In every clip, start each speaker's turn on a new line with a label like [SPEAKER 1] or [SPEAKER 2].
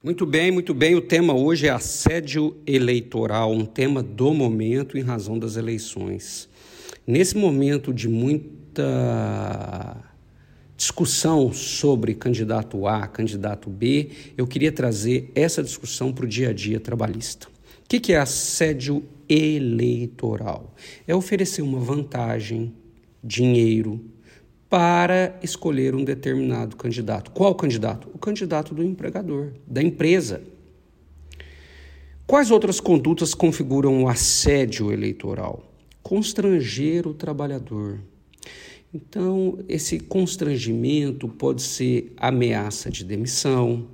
[SPEAKER 1] Muito bem, muito bem. O tema hoje é assédio eleitoral, um tema do momento em razão das eleições. Nesse momento de muita discussão sobre candidato A, candidato B, eu queria trazer essa discussão para o dia a dia trabalhista. O que é assédio eleitoral? É oferecer uma vantagem, dinheiro, para escolher um determinado candidato. Qual candidato? O candidato do empregador, da empresa. Quais outras condutas configuram o assédio eleitoral? Constranger o trabalhador. Então, esse constrangimento pode ser ameaça de demissão,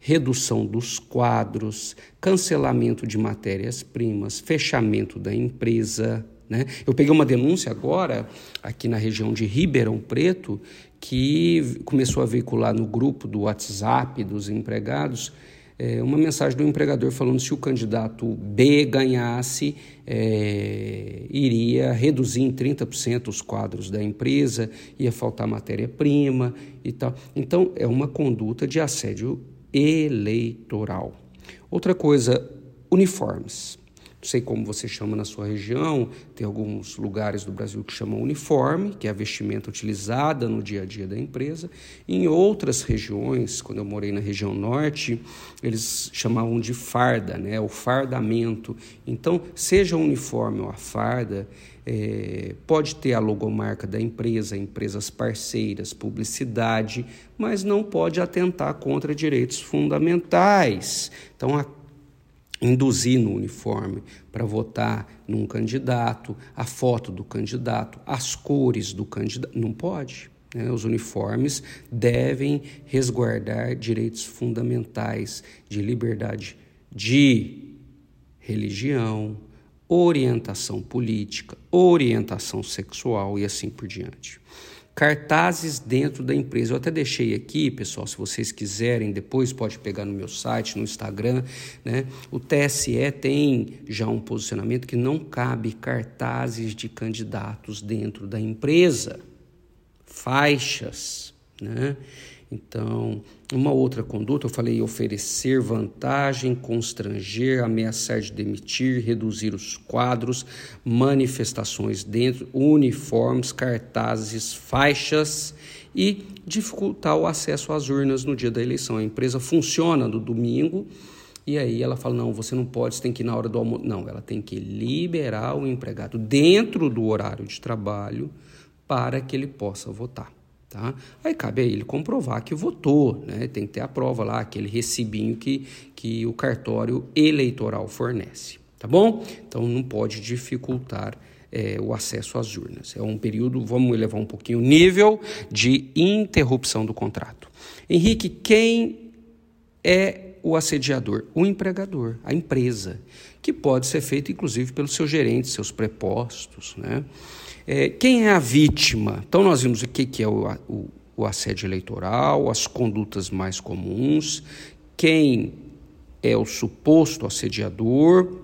[SPEAKER 1] redução dos quadros, cancelamento de matérias-primas, fechamento da empresa né? Eu peguei uma denúncia agora, aqui na região de Ribeirão Preto, que começou a veicular no grupo do WhatsApp dos empregados é, uma mensagem do empregador falando se o candidato B ganhasse, é, iria reduzir em 30% os quadros da empresa, ia faltar matéria-prima e tal. Então, é uma conduta de assédio eleitoral. Outra coisa, uniformes. Não sei como você chama na sua região, tem alguns lugares do Brasil que chamam uniforme, que é a vestimenta utilizada no dia a dia da empresa. Em outras regiões, quando eu morei na região norte, eles chamavam de farda, né? o fardamento. Então, seja o uniforme ou a farda, é, pode ter a logomarca da empresa, empresas parceiras, publicidade, mas não pode atentar contra direitos fundamentais. Então, a induzir no uniforme para votar num candidato, a foto do candidato, as cores do candidato. Não pode. Né? Os uniformes devem resguardar direitos fundamentais de liberdade de religião, orientação política, orientação sexual e assim por diante cartazes dentro da empresa. Eu até deixei aqui, pessoal, se vocês quiserem, depois pode pegar no meu site, no Instagram, né? O TSE tem já um posicionamento que não cabe cartazes de candidatos dentro da empresa. Faixas, né? Então, uma outra conduta, eu falei oferecer vantagem, constranger, ameaçar de demitir, reduzir os quadros, manifestações dentro, uniformes, cartazes, faixas e dificultar o acesso às urnas no dia da eleição. A empresa funciona no domingo e aí ela fala: não, você não pode, você tem que ir na hora do almoço. Não, ela tem que liberar o empregado dentro do horário de trabalho para que ele possa votar. Tá? Aí cabe a ele comprovar que votou, né? tem que ter a prova lá, aquele recibinho que, que o cartório eleitoral fornece. Tá bom? Então não pode dificultar é, o acesso às urnas. É um período, vamos elevar um pouquinho o nível de interrupção do contrato. Henrique, quem é o assediador? O empregador, a empresa, que pode ser feito inclusive pelos seus gerentes, seus prepostos, né? É, quem é a vítima? Então, nós vimos o que, que é o, o, o assédio eleitoral, as condutas mais comuns, quem é o suposto assediador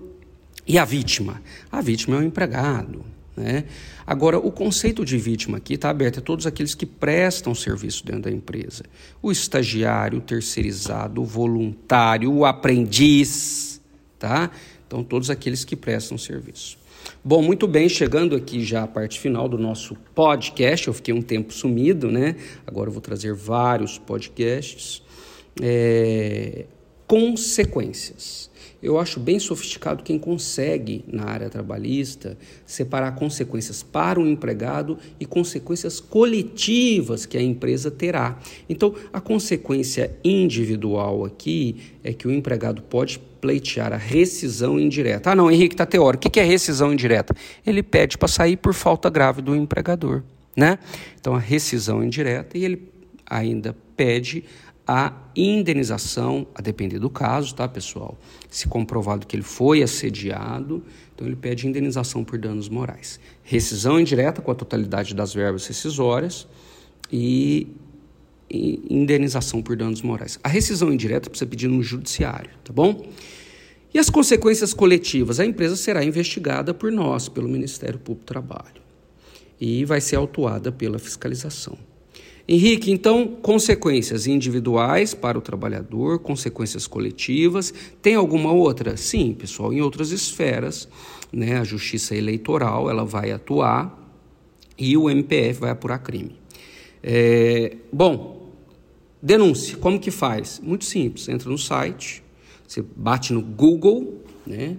[SPEAKER 1] e a vítima. A vítima é o empregado. Né? Agora, o conceito de vítima aqui está aberto a todos aqueles que prestam serviço dentro da empresa: o estagiário, o terceirizado, o voluntário, o aprendiz. Tá? Então, todos aqueles que prestam serviço. Bom, muito bem, chegando aqui já à parte final do nosso podcast. Eu fiquei um tempo sumido, né? Agora eu vou trazer vários podcasts. É... Consequências. Eu acho bem sofisticado quem consegue, na área trabalhista, separar consequências para o empregado e consequências coletivas que a empresa terá. Então, a consequência individual aqui é que o empregado pode pleitear a rescisão indireta. Ah, não, Henrique está teórico. O que é rescisão indireta? Ele pede para sair por falta grave do empregador. Né? Então, a rescisão indireta e ele ainda pede a indenização, a depender do caso, tá, pessoal? Se comprovado que ele foi assediado, então ele pede indenização por danos morais. Rescisão indireta com a totalidade das verbas rescisórias e, indenização por danos morais. A rescisão indireta precisa pedir no judiciário, tá bom? E as consequências coletivas? A empresa será investigada por nós, pelo Ministério Público do Trabalho, e vai ser autuada pela fiscalização. Henrique, então, consequências individuais para o trabalhador, consequências coletivas. Tem alguma outra? Sim, pessoal, em outras esferas, né, a justiça eleitoral ela vai atuar e o MPF vai apurar crime. É, bom, denúncia, como que faz? Muito simples, entra no site, você bate no Google, né,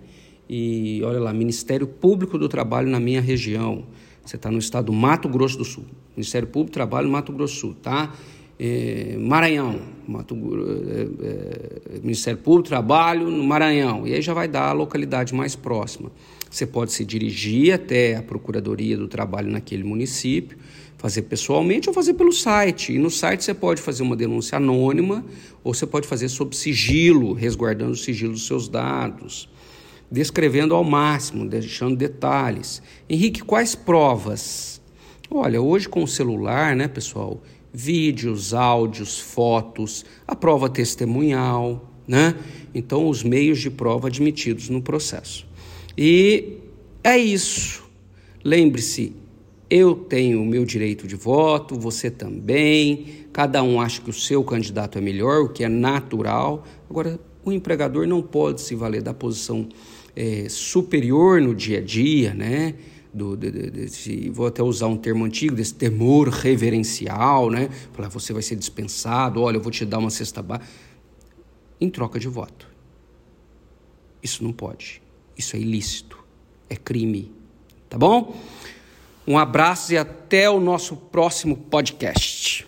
[SPEAKER 1] e olha lá, Ministério Público do Trabalho na minha região. Você está no estado do Mato Grosso do Sul. Ministério Público Trabalho Mato Grosso tá? É, Maranhão, Mato, é, é, Ministério Público Trabalho no Maranhão. E aí já vai dar a localidade mais próxima. Você pode se dirigir até a Procuradoria do Trabalho naquele município, fazer pessoalmente ou fazer pelo site. E no site você pode fazer uma denúncia anônima ou você pode fazer sob sigilo, resguardando o sigilo dos seus dados descrevendo ao máximo, deixando detalhes. Henrique, quais provas? Olha, hoje com o celular, né, pessoal? Vídeos, áudios, fotos, a prova testemunhal, né? Então, os meios de prova admitidos no processo. E é isso. Lembre-se, eu tenho o meu direito de voto, você também. Cada um acha que o seu candidato é melhor, o que é natural. Agora, o empregador não pode se valer da posição é, superior no dia a dia, né? Do, de, de, desse, vou até usar um termo antigo, desse temor reverencial, né? Falar, você vai ser dispensado, olha, eu vou te dar uma cesta básica. Em troca de voto. Isso não pode. Isso é ilícito. É crime. Tá bom? Um abraço e até o nosso próximo podcast.